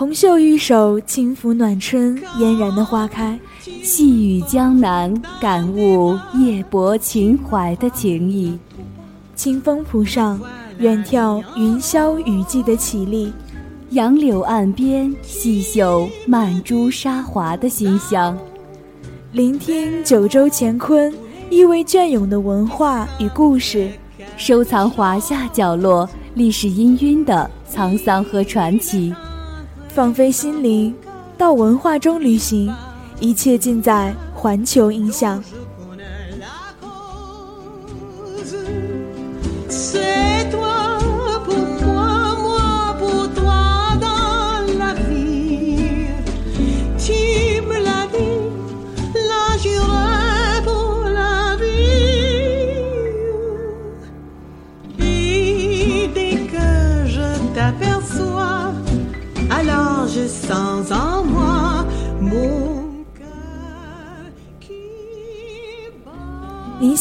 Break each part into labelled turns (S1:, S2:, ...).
S1: 红袖玉手，轻拂暖春嫣然的花开；
S2: 细雨江南，感悟夜泊秦淮的情谊；
S1: 清风浦上，远眺云霄雨霁的绮丽；
S2: 杨柳岸边，细嗅曼珠沙华的馨香；
S1: 聆听九州乾坤意味隽永的文化与故事；
S2: 收藏华夏角落历史氤氲的沧桑和传奇。
S1: 放飞心灵，到文化中旅行，一切尽在环球音像。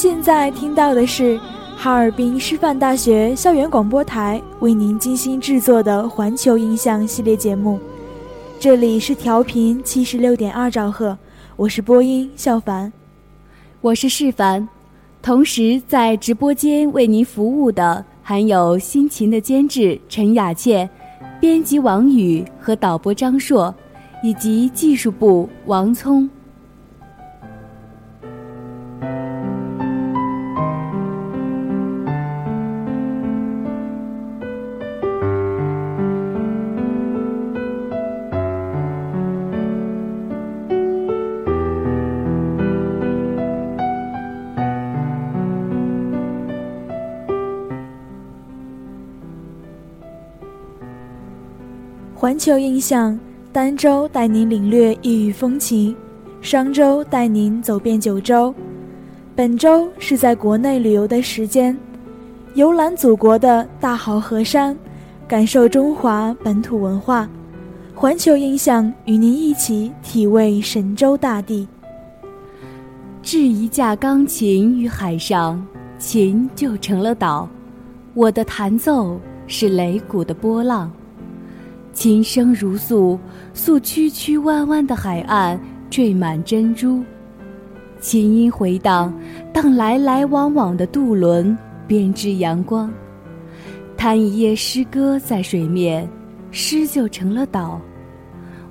S1: 现在听到的是哈尔滨师范大学校园广播台为您精心制作的环球音像系列节目，这里是调频七十六点二兆赫，我是播音笑凡，
S2: 我是世凡，同时在直播间为您服务的还有辛勤的监制陈雅倩、编辑王宇和导播张硕，以及技术部王聪。
S1: 环球印象，儋州带您领略异域风情，商周带您走遍九州。本周是在国内旅游的时间，游览祖国的大好河山，感受中华本土文化。环球印象与您一起体味神州大地。
S2: 置一架钢琴于海上，琴就成了岛。我的弹奏是擂鼓的波浪。琴声如诉，诉曲曲弯弯的海岸缀满珍珠；琴音回荡，荡来来往往的渡轮编织阳光。弹一页诗歌在水面，诗就成了岛。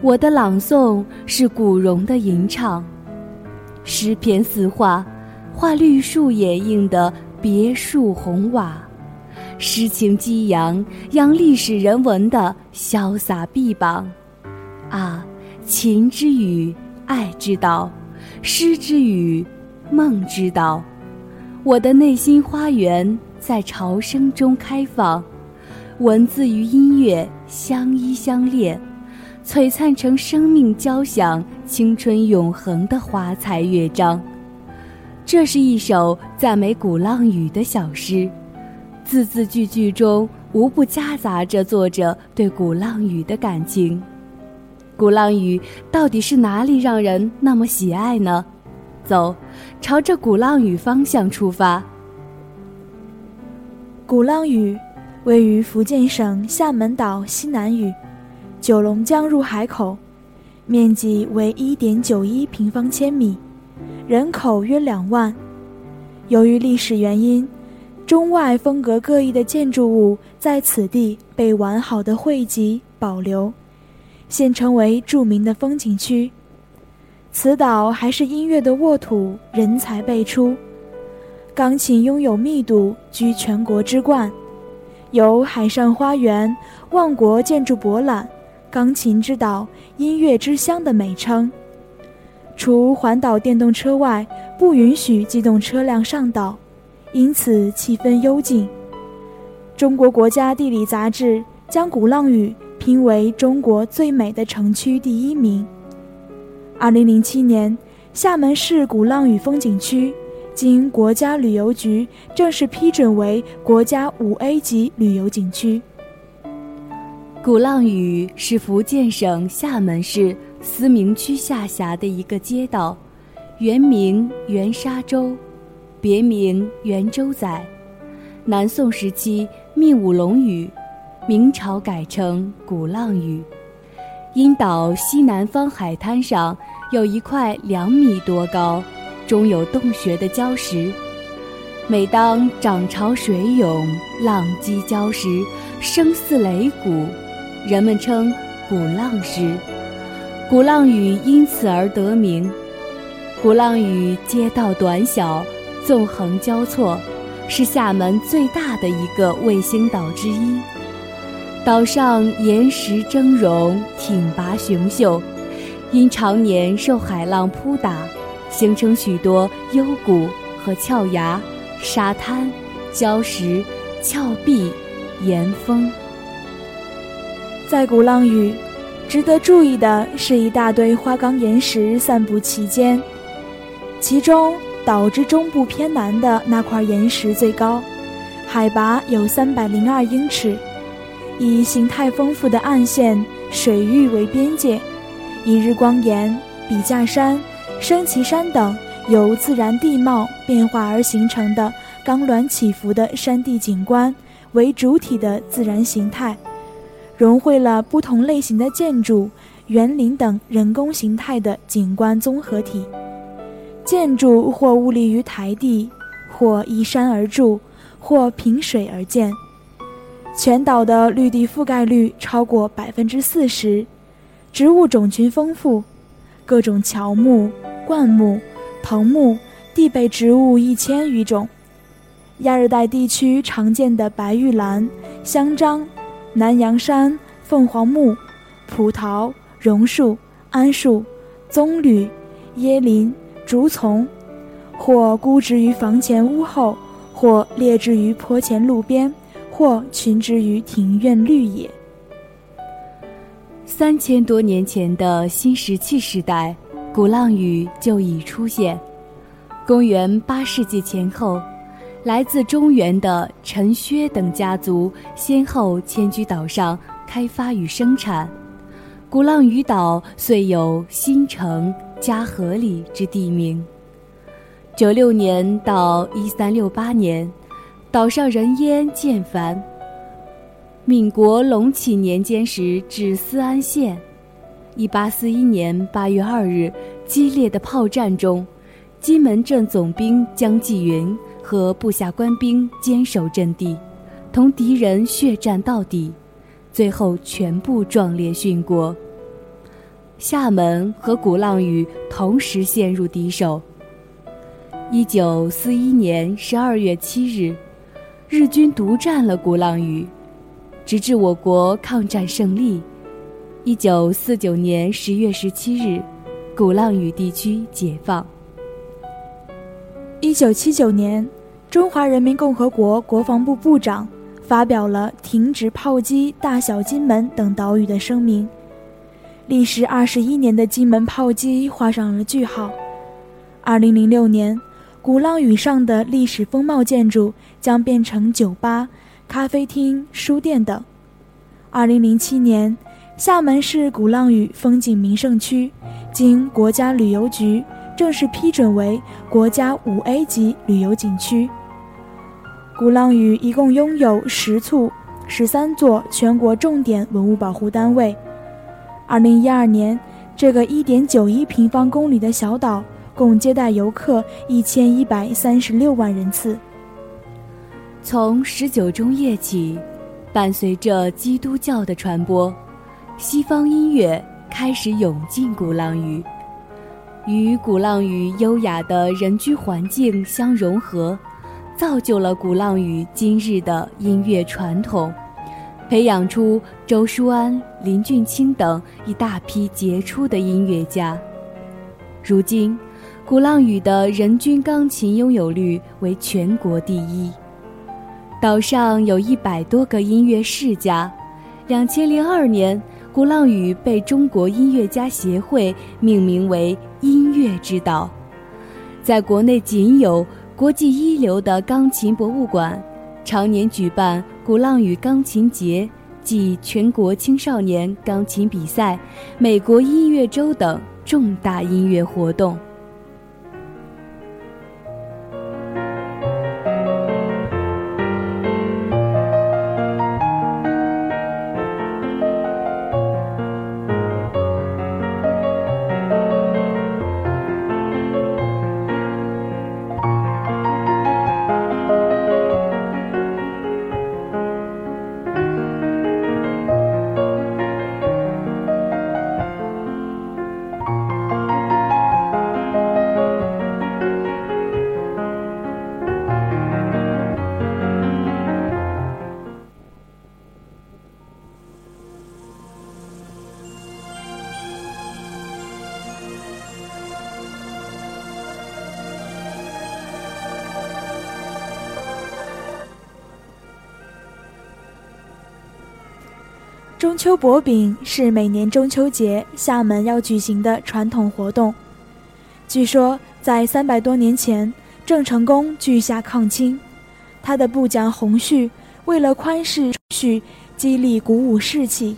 S2: 我的朗诵是古榕的吟唱，诗篇似画，画绿树掩映的别墅红瓦，诗情激扬，扬历史人文的潇洒臂膀。啊，情之语，爱之道，诗之语，梦之岛。我的内心花园在潮声中开放，文字与音乐相依相恋。璀璨成生命交响、青春永恒的华彩乐章。这是一首赞美鼓浪屿的小诗，字字句句中无不夹杂着作者对鼓浪屿的感情。鼓浪屿到底是哪里让人那么喜爱呢？走，朝着鼓浪屿方向出发。
S1: 鼓浪屿位于福建省厦门岛西南隅。九龙江入海口，面积为一点九一平方千米，人口约两万。由于历史原因，中外风格各异的建筑物在此地被完好的汇集保留，现成为著名的风景区。此岛还是音乐的沃土，人才辈出，钢琴拥有密度，居全国之冠，有“海上花园”“万国建筑博览”。钢琴之岛、音乐之乡的美称。除环岛电动车外，不允许机动车辆上岛，因此气氛幽静。中国国家地理杂志将鼓浪屿评为中国最美的城区第一名。二零零七年，厦门市鼓浪屿风景区经国家旅游局正式批准为国家五 A 级旅游景区。
S2: 鼓浪屿是福建省厦门市思明区下辖的一个街道，原名元沙洲，别名元洲仔。南宋时期命武龙屿，明朝改称鼓浪屿。因岛西南方海滩上有一块两米多高、中有洞穴的礁石，每当涨潮水涌、浪击礁石，声似擂鼓。人们称鼓浪屿，鼓浪屿因此而得名。鼓浪屿街道短小，纵横交错，是厦门最大的一个卫星岛之一。岛上岩石峥嵘，挺拔雄秀，因常年受海浪扑打，形成许多幽谷和峭崖、沙滩、礁石、峭壁、岩峰。
S1: 在鼓浪屿，值得注意的是一大堆花岗岩石散布其间，其中岛之中部偏南的那块岩石最高，海拔有三百零二英尺，以形态丰富的暗线、水域为边界，以日光岩、笔架山、升旗山等由自然地貌变化而形成的冈峦起伏的山地景观为主体的自然形态。融汇了不同类型的建筑、园林等人工形态的景观综合体。建筑或兀立于台地，或依山而筑，或凭水而建。全岛的绿地覆盖率超过百分之四十，植物种群丰富，各种乔木、灌木、藤木、地被植物一千余种。亚热带地区常见的白玉兰、香樟。南洋山、凤凰木、葡萄、榕树、桉树、棕榈、椰林、竹丛，或孤植于房前屋后，或列置于坡前路边，或群植于庭院绿野。
S2: 三千多年前的新石器时代，鼓浪屿就已出现。公元八世纪前后。来自中原的陈薛等家族先后迁居岛上，开发与生产。鼓浪屿岛遂有新城、嘉禾里之地名。九六年到一三六八年，岛上人烟渐繁。闽国隆起年间时至思安县。一八四一年八月二日，激烈的炮战中，金门镇总兵江继云。和部下官兵坚守阵地，同敌人血战到底，最后全部壮烈殉国。厦门和鼓浪屿同时陷入敌手，一九四一年十二月七日，日军独占了鼓浪屿，直至我国抗战胜利。一九四九年十月十七日，鼓浪屿地区解放。
S1: 一九七九年，中华人民共和国国防部部长发表了停止炮击大小金门等岛屿的声明。历时二十一年的金门炮击画上了句号。二零零六年，鼓浪屿上的历史风貌建筑将变成酒吧、咖啡厅、书店等。二零零七年，厦门市鼓浪屿风景名胜区经国家旅游局正式批准为国家五 A 级旅游景区。鼓浪屿一共拥有十处、十三座全国重点文物保护单位。二零一二年，这个一点九一平方公里的小岛共接待游客一千一百三十六万人次。
S2: 从十九中叶起，伴随着基督教的传播，西方音乐开始涌进鼓浪屿，与鼓浪屿优雅的人居环境相融合，造就了鼓浪屿今日的音乐传统。培养出周舒安、林俊卿等一大批杰出的音乐家。如今，鼓浪屿的人均钢琴拥有率为全国第一。岛上有一百多个音乐世家。两千零二年，鼓浪屿被中国音乐家协会命名为“音乐之岛”。在国内仅有国际一流的钢琴博物馆。常年举办鼓浪屿钢琴节暨全国青少年钢琴比赛、美国音乐周等重大音乐活动。
S1: 秋薄饼是每年中秋节厦门要举行的传统活动。据说，在三百多年前，郑成功拒下抗清，他的部将洪绪为了宽释蓄，激励鼓舞士气，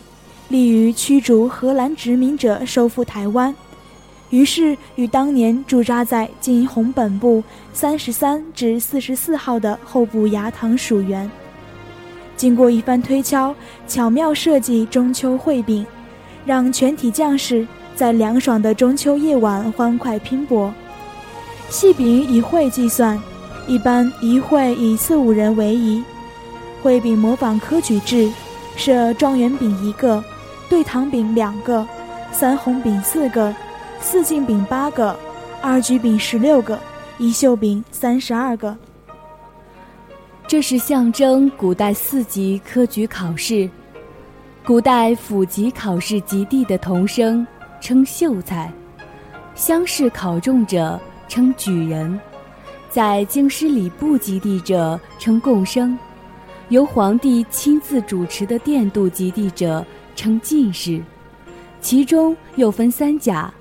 S1: 利于驱逐荷兰殖民者收复台湾，于是与当年驻扎在今红本部三十三至四十四号的候补牙堂属员。经过一番推敲，巧妙设计中秋烩饼，让全体将士在凉爽的中秋夜晚欢快拼搏。细饼以会计算，一般一会以四五人为宜。烩饼模仿科举制，设状元饼一个，对堂饼两个，三红饼四个，四进饼八个，二举饼十六个，一绣饼三十二个。
S2: 这是象征古代四级科举考试，古代府级考试及第的童生称秀才，乡试考中者称举人，在京师礼部及第者称贡生，由皇帝亲自主持的殿度及第者称进士，其中又分三甲，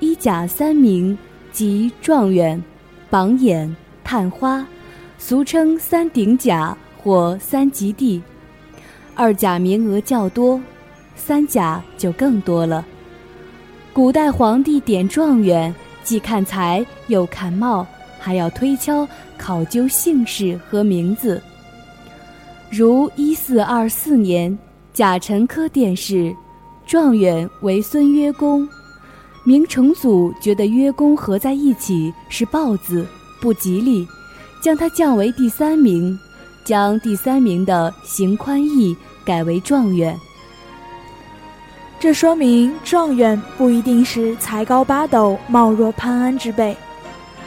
S2: 一甲三名即状元、榜眼、探花。俗称三顶甲或三及第，二甲名额较多，三甲就更多了。古代皇帝点状元，既看才又看貌，还要推敲考究姓氏和名字。如一四二四年，甲辰科殿试，状元为孙曰公，明成祖觉得曰公合在一起是豹子，不吉利。将他降为第三名，将第三名的邢宽义改为状元。
S1: 这说明状元不一定是才高八斗、貌若潘安之辈，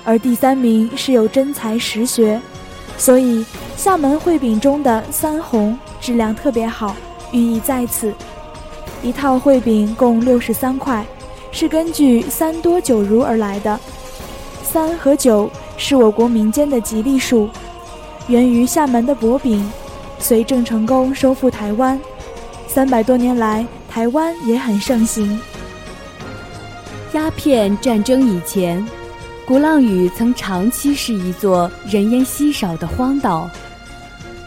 S1: 而第三名是有真才实学，所以厦门绘饼中的三红质量特别好，寓意在此。一套绘饼共六十三块，是根据三多九如而来的。三和九是我国民间的吉利数，源于厦门的薄饼。随郑成功收复台湾，三百多年来，台湾也很盛行。
S2: 鸦片战争以前。鼓浪屿曾长期是一座人烟稀少的荒岛，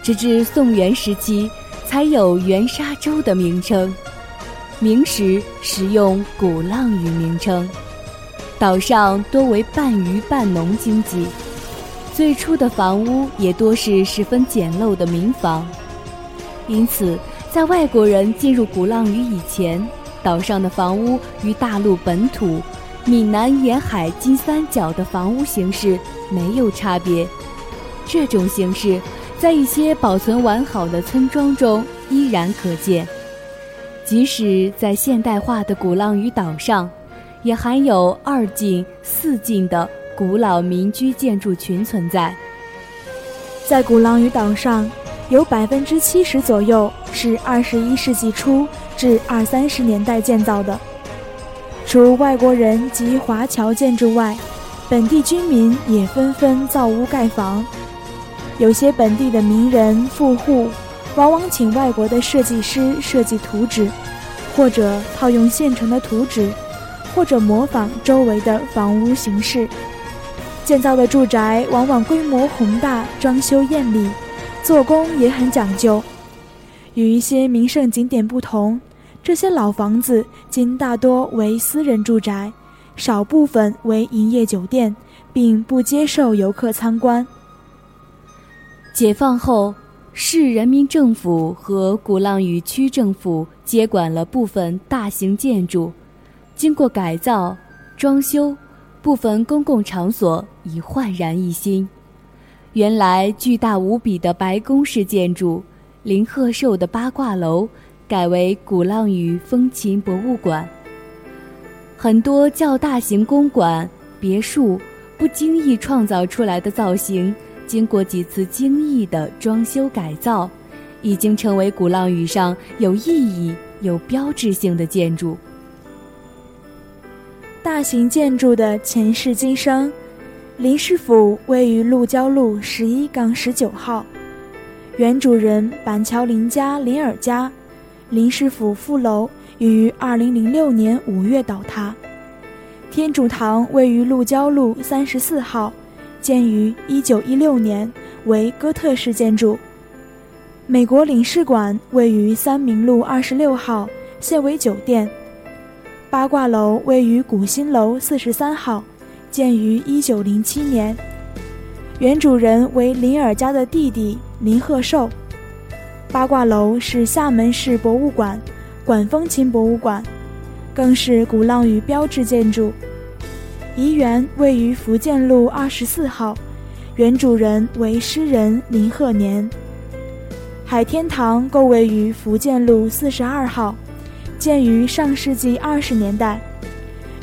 S2: 直至宋元时期才有元沙洲的名称。明时使用鼓浪屿名称。岛上多为半渔半农经济，最初的房屋也多是十分简陋的民房。因此，在外国人进入鼓浪屿以前，岛上的房屋与大陆本土。闽南沿海金三角的房屋形式没有差别，这种形式在一些保存完好的村庄中依然可见。即使在现代化的鼓浪屿岛上，也含有二进四进的古老民居建筑群存在。
S1: 在鼓浪屿岛上，有百分之七十左右是二十一世纪初至二三十年代建造的。除外国人及华侨建筑外，本地居民也纷纷造屋盖房。有些本地的名人富户，往往请外国的设计师设计图纸，或者套用现成的图纸，或者模仿周围的房屋形式。建造的住宅往往规模宏大，装修艳丽，做工也很讲究。与一些名胜景点不同。这些老房子今大多为私人住宅，少部分为营业酒店，并不接受游客参观。
S2: 解放后，市人民政府和鼓浪屿区政府接管了部分大型建筑，经过改造、装修，部分公共场所已焕然一新。原来巨大无比的白宫式建筑，林鹤寿的八卦楼。改为鼓浪屿风情博物馆。很多较大型公馆、别墅不经意创造出来的造型，经过几次精益的装修改造，已经成为鼓浪屿上有意义、有标志性的建筑。
S1: 大型建筑的前世今生，林氏府位于鹿郊路十一杠十九号，原主人板桥林家林尔家。林氏府副楼已于二零零六年五月倒塌。天主堂位于鹿郊路三十四号，建于一九一六年，为哥特式建筑。美国领事馆位于三明路二十六号，现为酒店。八卦楼位于古新楼四十三号，建于一九零七年，原主人为林尔家的弟弟林鹤寿。八卦楼是厦门市博物馆管风琴博物馆，更是鼓浪屿标志建筑。怡园位于福建路二十四号，原主人为诗人林鹤年。海天堂构位于福建路四十二号，建于上世纪二十年代，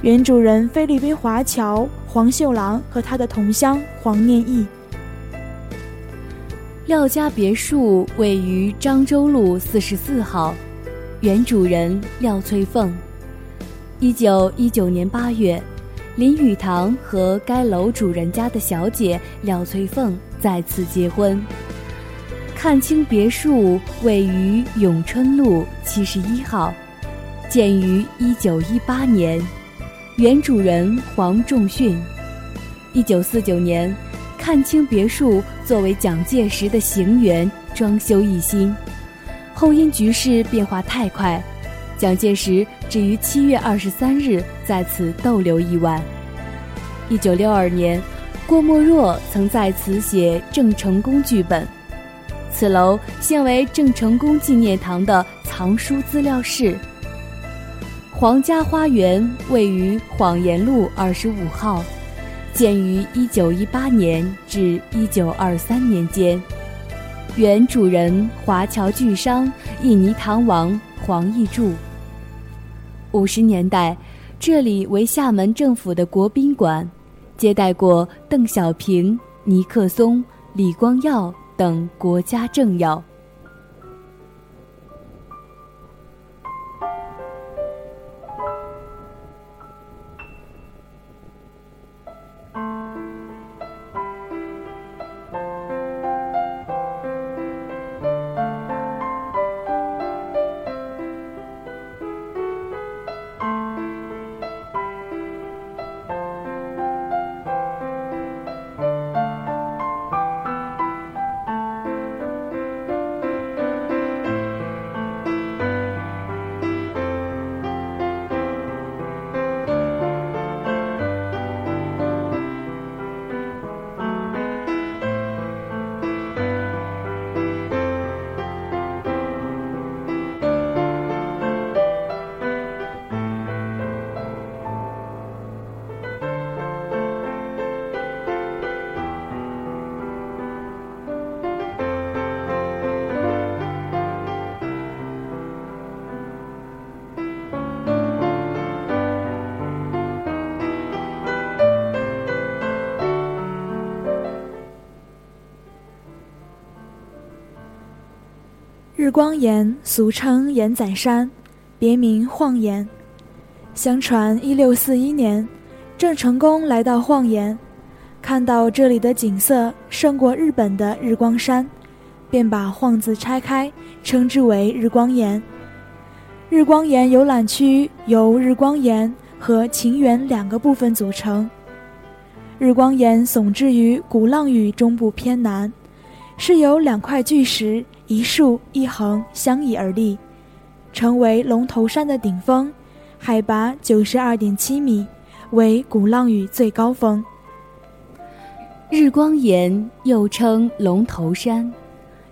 S1: 原主人菲律宾华侨黄秀郎和他的同乡黄念义。
S2: 廖家别墅位于漳州路四十四号，原主人廖翠凤。一九一九年八月，林语堂和该楼主人家的小姐廖翠凤再次结婚。看清别墅位于永春路七十一号，建于一九一八年，原主人黄仲训。一九四九年。看清别墅作为蒋介石的行辕，装修一新，后因局势变化太快，蒋介石只于七月二十三日在此逗留一晚。一九六二年，郭沫若曾在此写郑成功剧本。此楼现为郑成功纪念堂的藏书资料室。皇家花园位于晃岩路二十五号。建于一九一八年至一九二三年间，原主人华侨巨商印尼唐王黄义柱。五十年代，这里为厦门政府的国宾馆，接待过邓小平、尼克松、李光耀等国家政要。
S1: 日光岩俗称岩仔山，别名晃岩。相传一六四一年，郑成功来到晃岩，看到这里的景色胜过日本的日光山，便把“晃”字拆开，称之为日光岩。日光岩游览区由日光岩和晴园两个部分组成。日光岩耸峙于鼓浪屿中部偏南，是由两块巨石。一竖一横相倚而立，成为龙头山的顶峰，海拔九十二点七米，为鼓浪屿最高峰。
S2: 日光岩又称龙头山，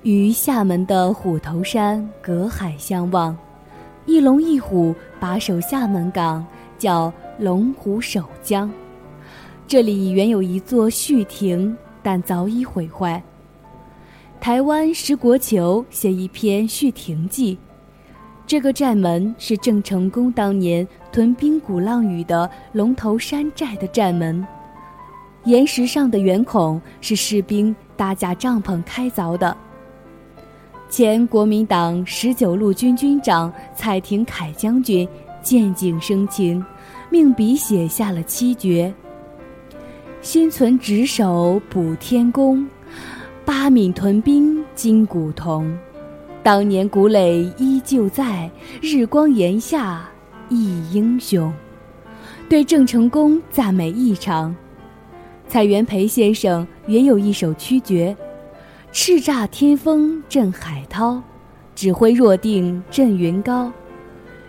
S2: 与厦门的虎头山隔海相望，一龙一虎把守厦门港，叫龙虎守江。这里原有一座叙亭，但早已毁坏。台湾石国球写一篇《续亭记》，这个寨门是郑成功当年屯兵鼓浪屿的龙头山寨的寨门，岩石上的圆孔是士兵搭架帐篷开凿的。前国民党十九路军军长蔡廷锴将军见景生情，命笔写下了七绝：心存职守补天功。八闽屯兵金鼓铜，当年古垒依旧在，日光岩下忆英雄。对郑成功赞美异常。蔡元培先生原有一首曲绝：叱咤天风震海涛，指挥若定震云高。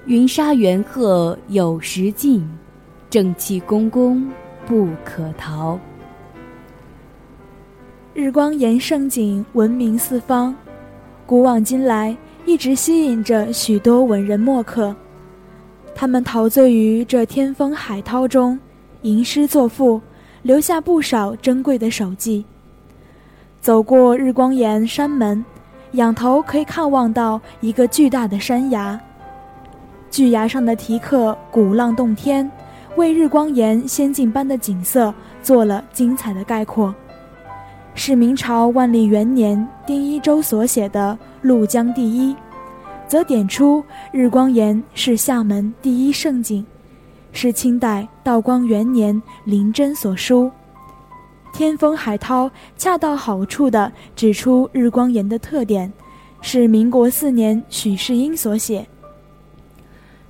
S2: 云沙远鹤有时尽，正气公公不可逃。
S1: 日光岩胜景闻名四方，古往今来一直吸引着许多文人墨客。他们陶醉于这天风海涛中，吟诗作赋，留下不少珍贵的手迹。走过日光岩山门，仰头可以看望到一个巨大的山崖，巨崖上的题刻“鼓浪洞天”，为日光岩仙境般的景色做了精彩的概括。是明朝万历元年丁一周所写的《鹭江第一》，则点出日光岩是厦门第一胜景，是清代道光元年林真所书。天风海涛恰到好处地指出日光岩的特点，是民国四年许世英所写。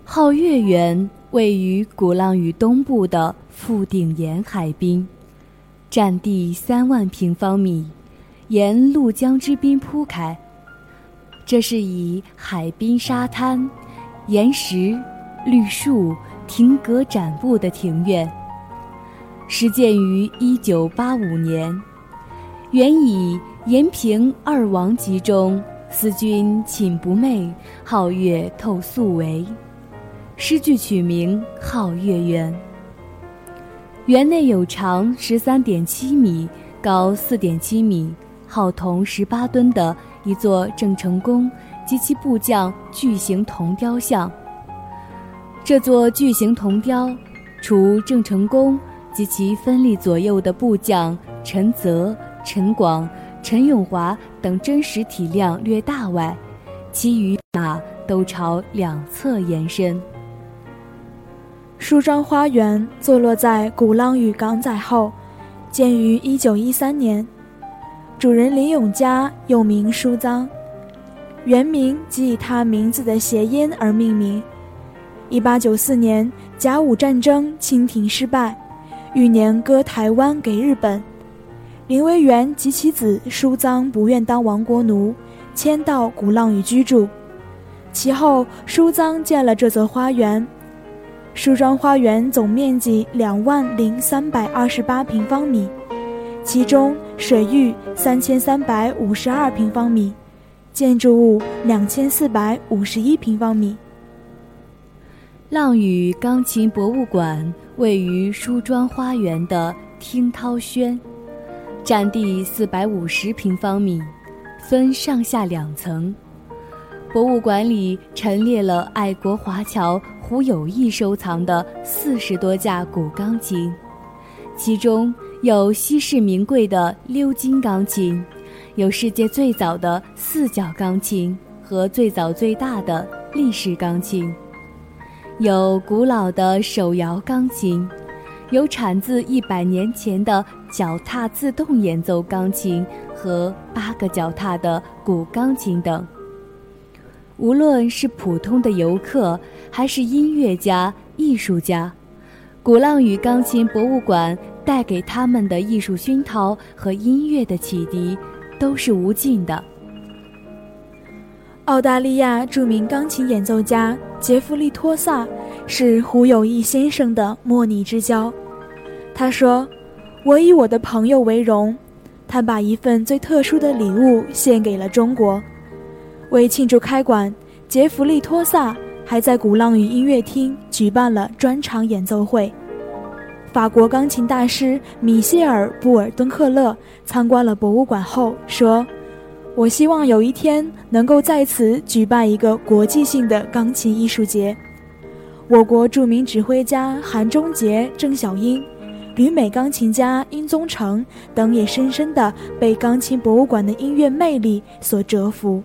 S2: 皓月园位于鼓浪屿东部的富顶岩海滨。占地三万平方米，沿鹭江之滨铺开。这是以海滨沙滩、岩石、绿树、亭阁展布的庭院。始建于一九八五年，原以“延平二王集中，思君寝不寐，皓月透素为”诗句取名“皓月园”。园内有长十三点七米、高四点七米、号铜十八吨的一座郑成功及其部将巨型铜雕像。这座巨型铜雕，除郑成功及其分立左右的部将陈泽、陈广、陈永华等真实体量略大外，其余马都朝两侧延伸。
S1: 梳妆花园坐落在鼓浪屿港仔后，建于一九一三年，主人林永嘉又名梳脏，原名即以他名字的谐音而命名。一八九四年甲午战争清廷失败，翌年割台湾给日本，林维源及其子梳脏不愿当亡国奴，迁到鼓浪屿居住。其后梳脏建了这座花园。梳妆花园总面积两万零三百二十八平方米，其中水域三千三百五十二平方米，建筑物两千四百五十一平方米。
S2: 浪屿钢琴博物馆位于梳妆花园的听涛轩，占地四百五十平方米，分上下两层。博物馆里陈列了爱国华侨胡友义收藏的四十多架古钢琴，其中有稀世名贵的鎏金钢琴，有世界最早的四角钢琴和最早最大的立式钢琴。有古老的手摇钢琴，有产自一百年前的脚踏自动演奏钢琴和八个脚踏的古钢琴等。无论是普通的游客，还是音乐家、艺术家，鼓浪屿钢琴博物馆带给他们的艺术熏陶和音乐的启迪，都是无尽的。
S1: 澳大利亚著名钢琴演奏家杰弗利·托萨是胡友义先生的莫逆之交。他说：“我以我的朋友为荣，他把一份最特殊的礼物献给了中国。为庆祝开馆，杰弗利·托萨还在鼓浪屿音乐厅举办了专场演奏会。法国钢琴大师米歇尔·布尔敦克勒参观了博物馆后说。”我希望有一天能够在此举办一个国际性的钢琴艺术节。我国著名指挥家韩中杰、郑小英，旅美钢琴家殷宗成等也深深地被钢琴博物馆的音乐魅力所折服。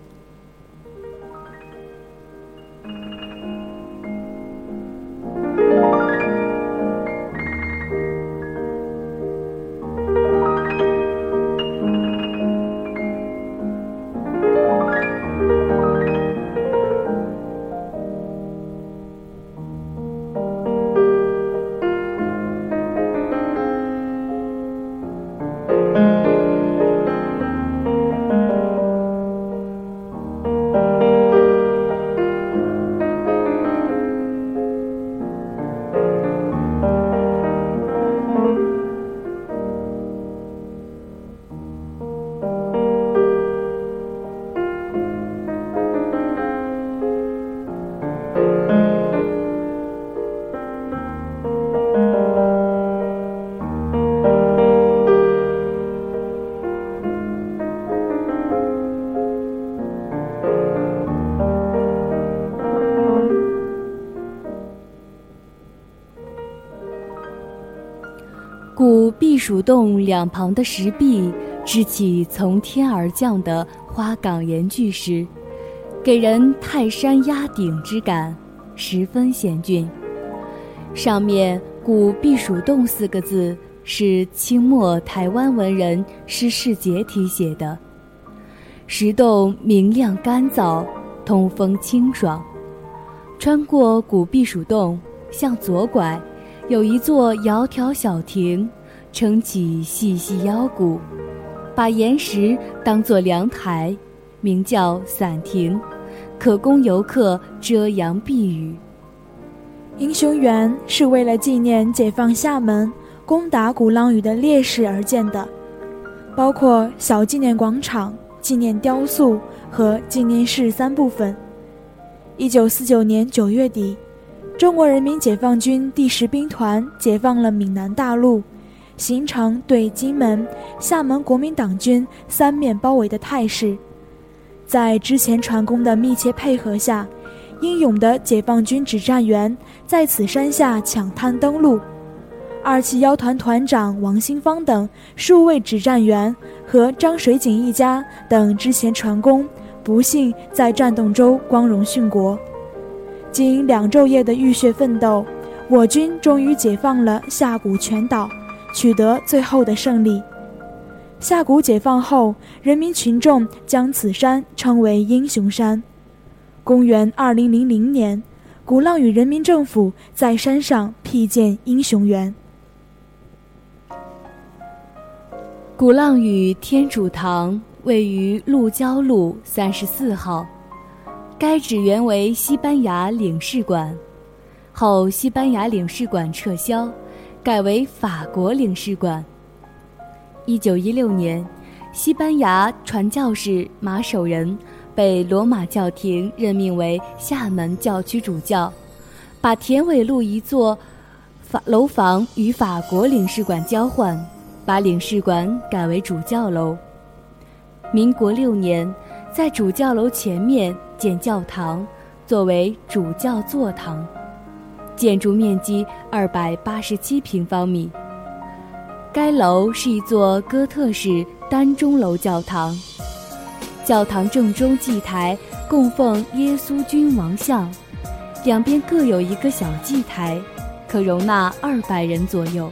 S2: 避暑洞两旁的石壁支起从天而降的花岗岩巨石，给人泰山压顶之感，十分险峻。上面“古避暑洞”四个字是清末台湾文人施世杰题写的。石洞明亮干燥，通风清爽。穿过古避暑洞，向左拐，有一座窈窕小亭。撑起细细腰鼓，把岩石当作凉台，名叫伞亭，可供游客遮阳避雨。
S1: 英雄园是为了纪念解放厦门、攻打鼓浪屿的烈士而建的，包括小纪念广场、纪念雕塑和纪念室三部分。一九四九年九月底，中国人民解放军第十兵团解放了闽南大陆。形成对金门、厦门国民党军三面包围的态势，在之前船工的密切配合下，英勇的解放军指战员在此山下抢滩登陆，二七幺团团长王新芳等数位指战员和张水井一家等之前船工，不幸在战斗中光荣殉国。经两昼夜的浴血奋斗，我军终于解放了下谷全岛，取得最后的胜利。下谷解放后，人民群众将此山称为英雄山。公元二零零零年，鼓浪屿人民政府在山上辟建英雄园。
S2: 鼓浪屿天主堂位于鹿郊路三十四号，该址原为西班牙领事馆，后西班牙领事馆撤销，改为法国领事馆。一九一六年，西班牙传教士马守仁被罗马教廷任命为厦门教区主教，把田尾路一座法楼房与法国领事馆交换，把领事馆改为主教楼。民国六年，在主教楼前面建教堂，作为主教座堂，建筑面积二百八十七平方米。该楼是一座哥特式单钟楼教堂，教堂正中祭台供奉耶稣君王像，两边各有一个小祭台，可容纳二百人左右。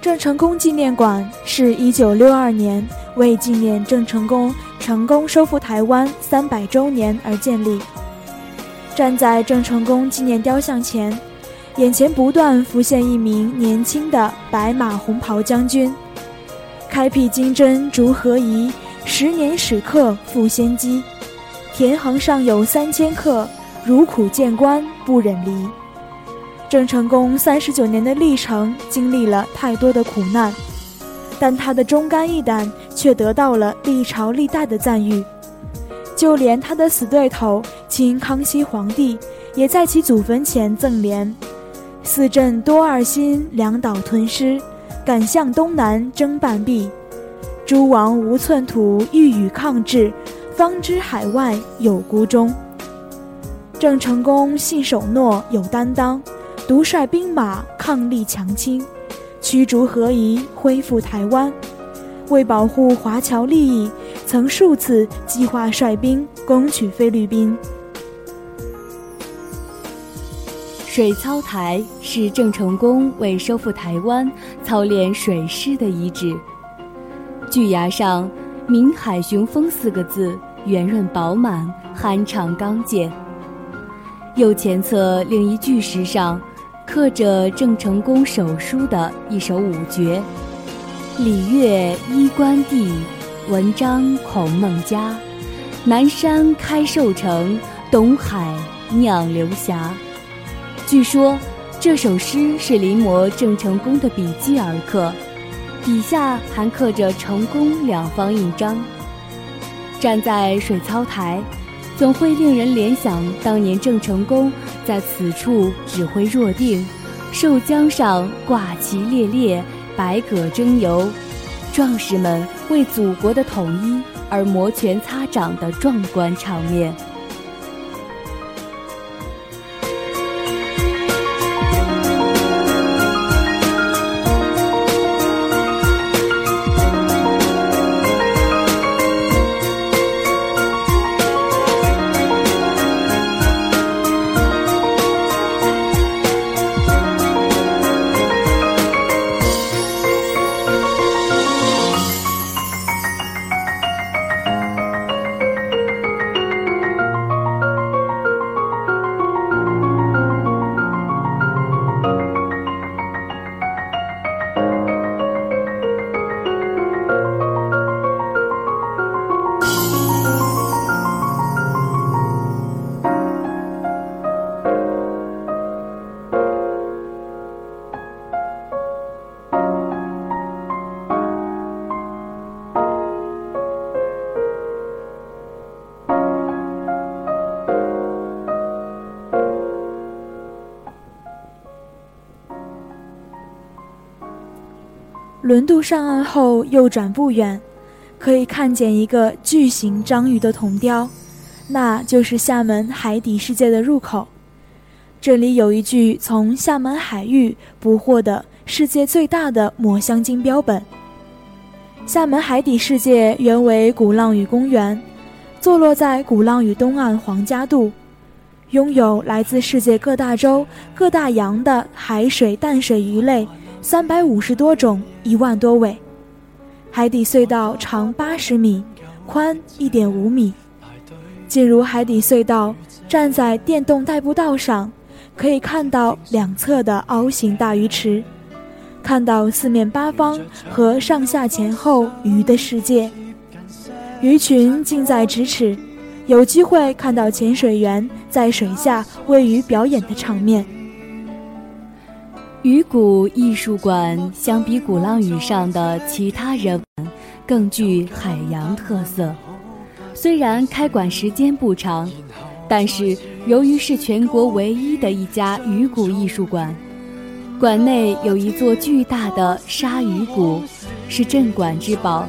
S1: 郑成功纪念馆是一九六二年为纪念郑成功成功收复台湾三百周年而建立。站在郑成功纪念雕像前。眼前不断浮现一名年轻的白马红袍将军，开辟金针逐河夷，十年始刻复先机。田横上有三千客，如苦见官不忍离。郑成功三十九年的历程经历了太多的苦难，但他的忠肝义胆却得到了历朝历代的赞誉，就连他的死对头清康熙皇帝也在其祖坟前赠联。四镇多二心，两岛屯师，敢向东南争半壁。诸王无寸土，欲与抗制，方知海外有孤忠。郑成功信守诺，有担当，独率兵马抗力强清，驱逐合夷，恢复台湾。为保护华侨利益，曾数次计划率兵攻取菲律宾。
S2: 水操台是郑成功为收复台湾操练水师的遗址。巨崖上“明海雄风”四个字圆润饱满、酣畅刚健。右前侧另一巨石上，刻着郑成功手书的一首五绝：“礼乐衣冠地，文章孔孟家。南山开寿城，东海酿流霞。”据说这首诗是临摹郑成功的笔迹而刻，底下还刻着“成功”两方印章。站在水操台，总会令人联想当年郑成功在此处指挥若定，寿江上挂旗猎猎，百舸争游，壮士们为祖国的统一而摩拳擦掌的壮观场面。
S1: 上岸后，右转不远，可以看见一个巨型章鱼的铜雕，那就是厦门海底世界的入口。这里有一具从厦门海域捕获的世界最大的抹香鲸标本。厦门海底世界原为鼓浪屿公园，坐落在鼓浪屿东岸黄家渡，拥有来自世界各大洲、各大洋的海水淡水鱼类三百五十多种，一万多尾。海底隧道长八十米，宽一点五米。进入海底隧道，站在电动代步道上，可以看到两侧的凹形大鱼池。看到四面八方和上下前后鱼的世界，鱼群近在咫尺，有机会看到潜水员在水下为鱼表演的场面。
S2: 鱼骨艺术馆相比鼓浪屿上的其他人，更具海洋特色。虽然开馆时间不长，但是由于是全国唯一的一家鱼骨艺术馆。馆内有一座巨大的鲨鱼骨，是镇馆之宝。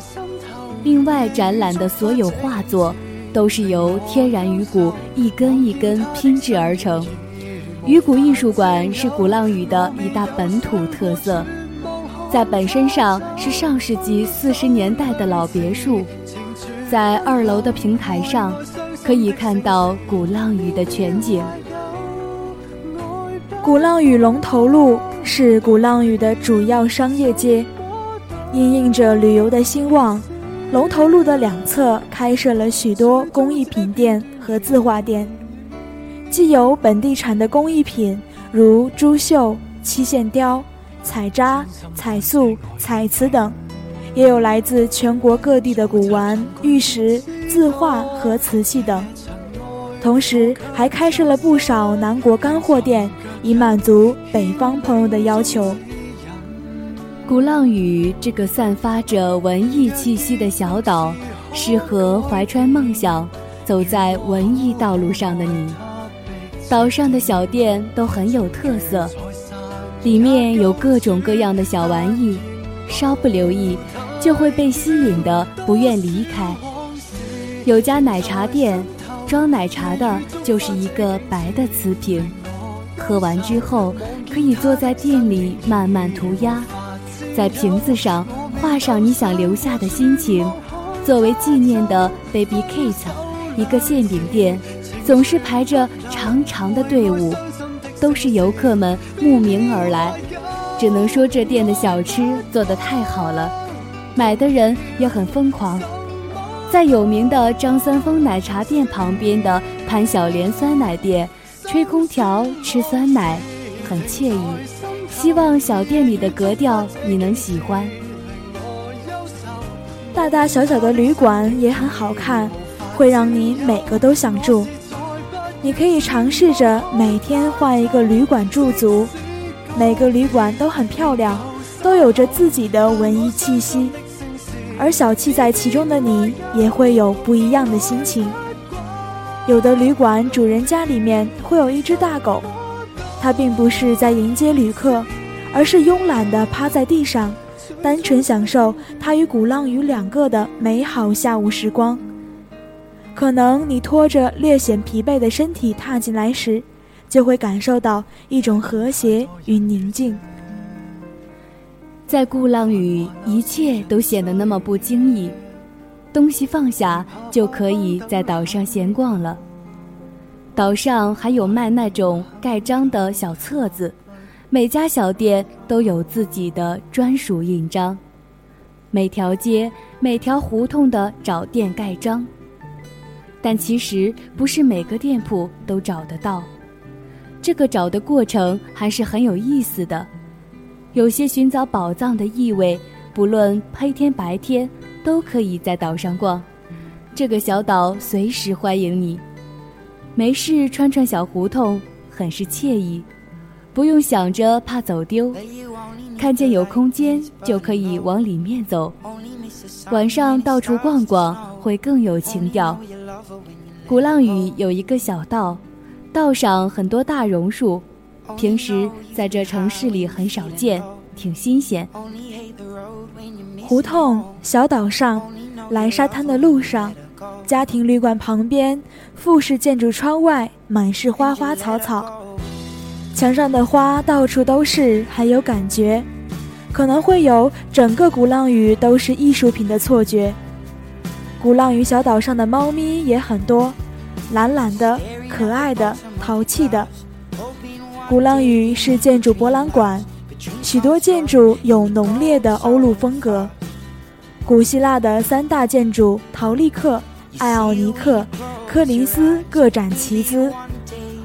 S2: 另外展览的所有画作，都是由天然鱼骨一根一根拼制而成。鱼骨艺术馆是鼓浪屿的一大本土特色，在本身上是上世纪四十年代的老别墅。在二楼的平台上，可以看到鼓浪屿的全景。
S1: 鼓浪屿龙头路。是鼓浪屿的主要商业街，因应着旅游的兴旺，龙头路的两侧开设了许多工艺品店和字画店，既有本地产的工艺品，如珠绣、漆线雕、彩扎、彩塑、彩瓷等，也有来自全国各地的古玩、玉石、字画和瓷器等，同时还开设了不少南国干货店。以满足北方朋友的要求。
S2: 鼓浪屿这个散发着文艺气息的小岛，适合怀揣梦想、走在文艺道路上的你。岛上的小店都很有特色，里面有各种各样的小玩意，稍不留意就会被吸引的不愿离开。有家奶茶店，装奶茶的就是一个白的瓷瓶。喝完之后，可以坐在店里慢慢涂鸦，在瓶子上画上你想留下的心情，作为纪念的 Baby Kate，一个馅饼店，总是排着长长的队伍，都是游客们慕名而来。只能说这店的小吃做得太好了，买的人也很疯狂。在有名的张三丰奶茶店旁边的潘小莲酸奶店。吹空调吃酸奶，很惬意。希望小店里的格调你能喜欢。
S1: 大大小小的旅馆也很好看，会让你每个都想住。你可以尝试着每天换一个旅馆驻足，每个旅馆都很漂亮，都有着自己的文艺气息。而小憩在其中的你，也会有不一样的心情。有的旅馆主人家里面会有一只大狗，它并不是在迎接旅客，而是慵懒地趴在地上，单纯享受它与鼓浪屿两个的美好下午时光。可能你拖着略显疲惫的身体踏进来时，就会感受到一种和谐与宁静。
S2: 在鼓浪屿，一切都显得那么不经意。东西放下，就可以在岛上闲逛了。岛上还有卖那种盖章的小册子，每家小店都有自己的专属印章。每条街、每条胡同的找店盖章，但其实不是每个店铺都找得到。这个找的过程还是很有意思的，有些寻找宝藏的意味，不论黑天白天。都可以在岛上逛，这个小岛随时欢迎你。没事串串小胡同，很是惬意，不用想着怕走丢，看见有空间就可以往里面走。晚上到处逛逛会更有情调。鼓浪屿有一个小道，道上很多大榕树，平时在这城市里很少见，挺新鲜。
S1: 胡同、小岛上、来沙滩的路上、家庭旅馆旁边、复式建筑窗外，满是花花草草。墙上的花到处都是，很有感觉，可能会有整个鼓浪屿都是艺术品的错觉。鼓浪屿小岛上的猫咪也很多，懒懒的、可爱的、淘气的。鼓浪屿是建筑博览馆，许多建筑有浓烈的欧陆风格。古希腊的三大建筑陶丽克、艾奥尼克、柯林斯各展奇姿，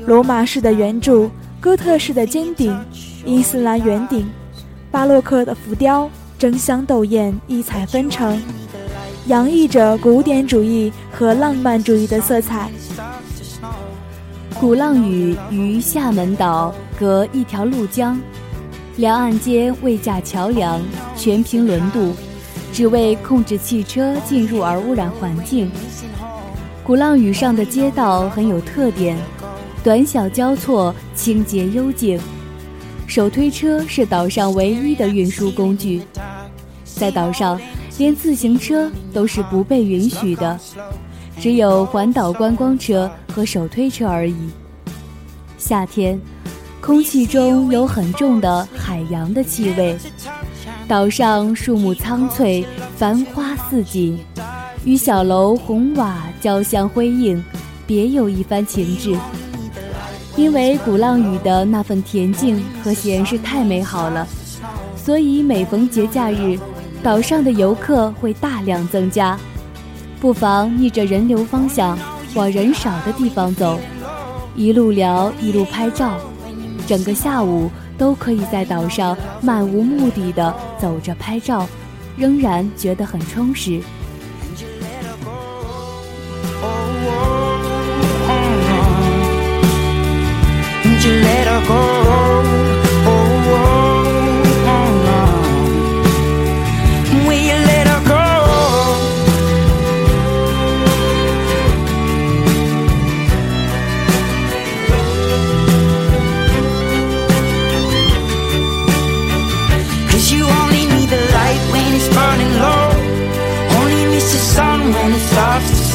S1: 罗马式的圆柱。哥特式的尖顶，伊斯兰圆顶，巴洛克的浮雕，争相斗艳，异彩纷呈，洋溢着古典主义和浪漫主义的色彩。
S2: 鼓浪屿与厦门岛隔一条鹭江，两岸间未架桥梁，全凭轮渡，只为控制汽车进入而污染环境。鼓浪屿上的街道很有特点。短小交错，清洁幽静。手推车是岛上唯一的运输工具，在岛上连自行车都是不被允许的，只有环岛观光车和手推车而已。夏天，空气中有很重的海洋的气味。岛上树木苍翠，繁花似锦，与小楼红瓦交相辉映，别有一番情致。因为鼓浪屿的那份恬静和闲适太美好了，所以每逢节假日，岛上的游客会大量增加。不妨逆着人流方向往人少的地方走，一路聊一路拍照，整个下午都可以在岛上漫无目的的走着拍照，仍然觉得很充实。let her go?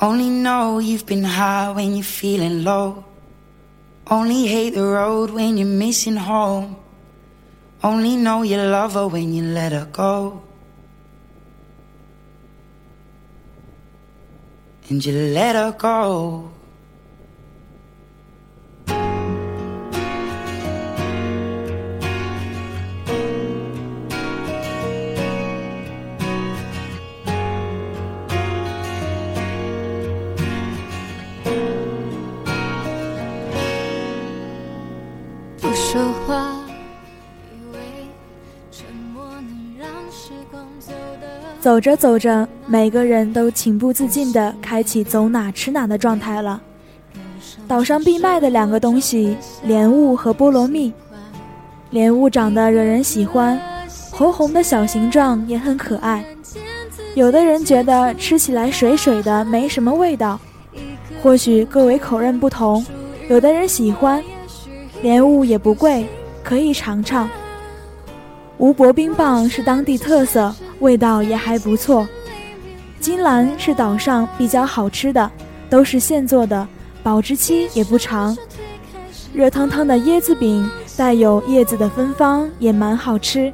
S2: Only know you've been high when you're feeling low. Only hate the road when you're missing home. Only know you love her when you let her go. And you let her go.
S1: 走着走着，每个人都情不自禁地开启走哪吃哪的状态了。岛上必卖的两个东西：莲雾和菠萝蜜。莲雾长得惹人喜欢，红红的小形状也很可爱。有的人觉得吃起来水水的，没什么味道。或许各位口味不同，有的人喜欢。莲雾也不贵，可以尝尝。吴伯冰棒是当地特色。味道也还不错，金兰是岛上比较好吃的，都是现做的，保质期也不长。热腾腾的椰子饼带有叶子的芬芳，也蛮好吃。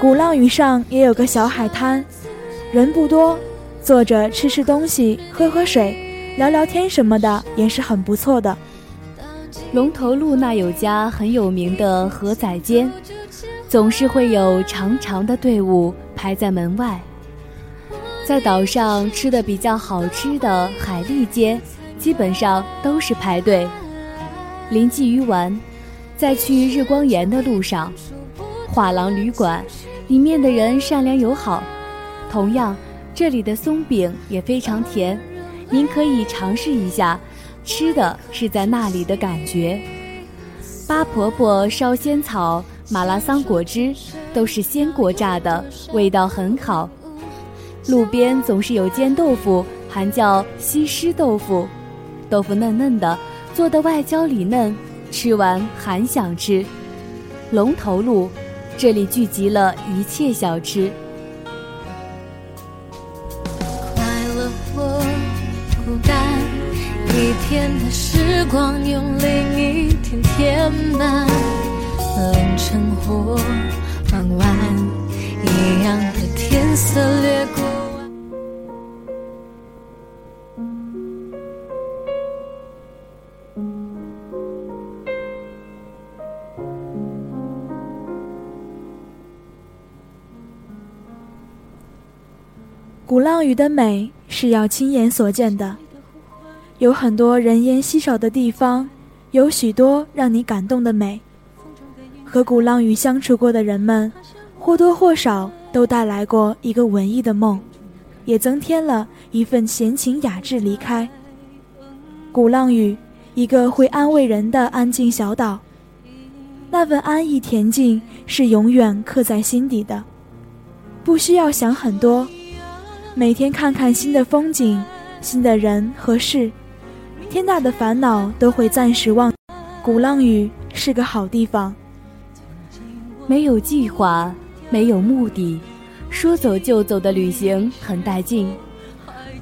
S1: 鼓浪屿上也有个小海滩，人不多，坐着吃吃东西，喝喝水，聊聊天什么的也是很不错的。
S2: 龙头路那有家很有名的河仔煎。总是会有长长的队伍排在门外。在岛上吃的比较好吃的海蛎煎，基本上都是排队。临济鱼丸，在去日光岩的路上，画廊旅馆，里面的人善良友好。同样，这里的松饼也非常甜，您可以尝试一下，吃的是在那里的感觉。八婆婆烧仙草、马拉桑果汁，都是鲜果榨的，味道很好。路边总是有煎豆腐，还叫西施豆腐，豆腐嫩嫩的，做的外焦里嫩，吃完还想吃。龙头路，这里聚集了一切小吃。
S3: 快乐或孤单一天的时光用另一天填满，凌晨或傍晚，一样的天色掠过。
S1: 鼓浪屿的美是要亲眼所见的。有很多人烟稀少的地方，有许多让你感动的美。和鼓浪屿相处过的人们，或多或少都带来过一个文艺的梦，也增添了一份闲情雅致。离开鼓浪屿，一个会安慰人的安静小岛，那份安逸恬静是永远刻在心底的，不需要想很多，每天看看新的风景、新的人和事。天大的烦恼都会暂时忘，鼓浪屿是个好地方。
S2: 没有计划，没有目的，说走就走的旅行很带劲。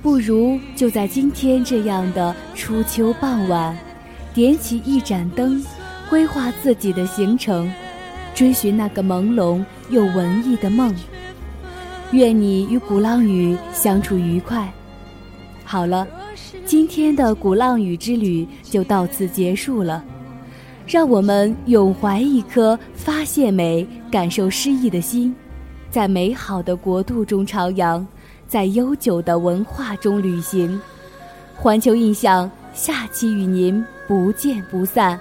S2: 不如就在今天这样的初秋傍晚，点起一盏灯，规划自己的行程，追寻那个朦胧又文艺的梦。愿你与鼓浪屿相处愉快。好了。今天的鼓浪屿之旅就到此结束了，让我们永怀一颗发现美、感受诗意的心，在美好的国度中徜徉，在悠久的文化中旅行。环球印象，下期与您不见不散。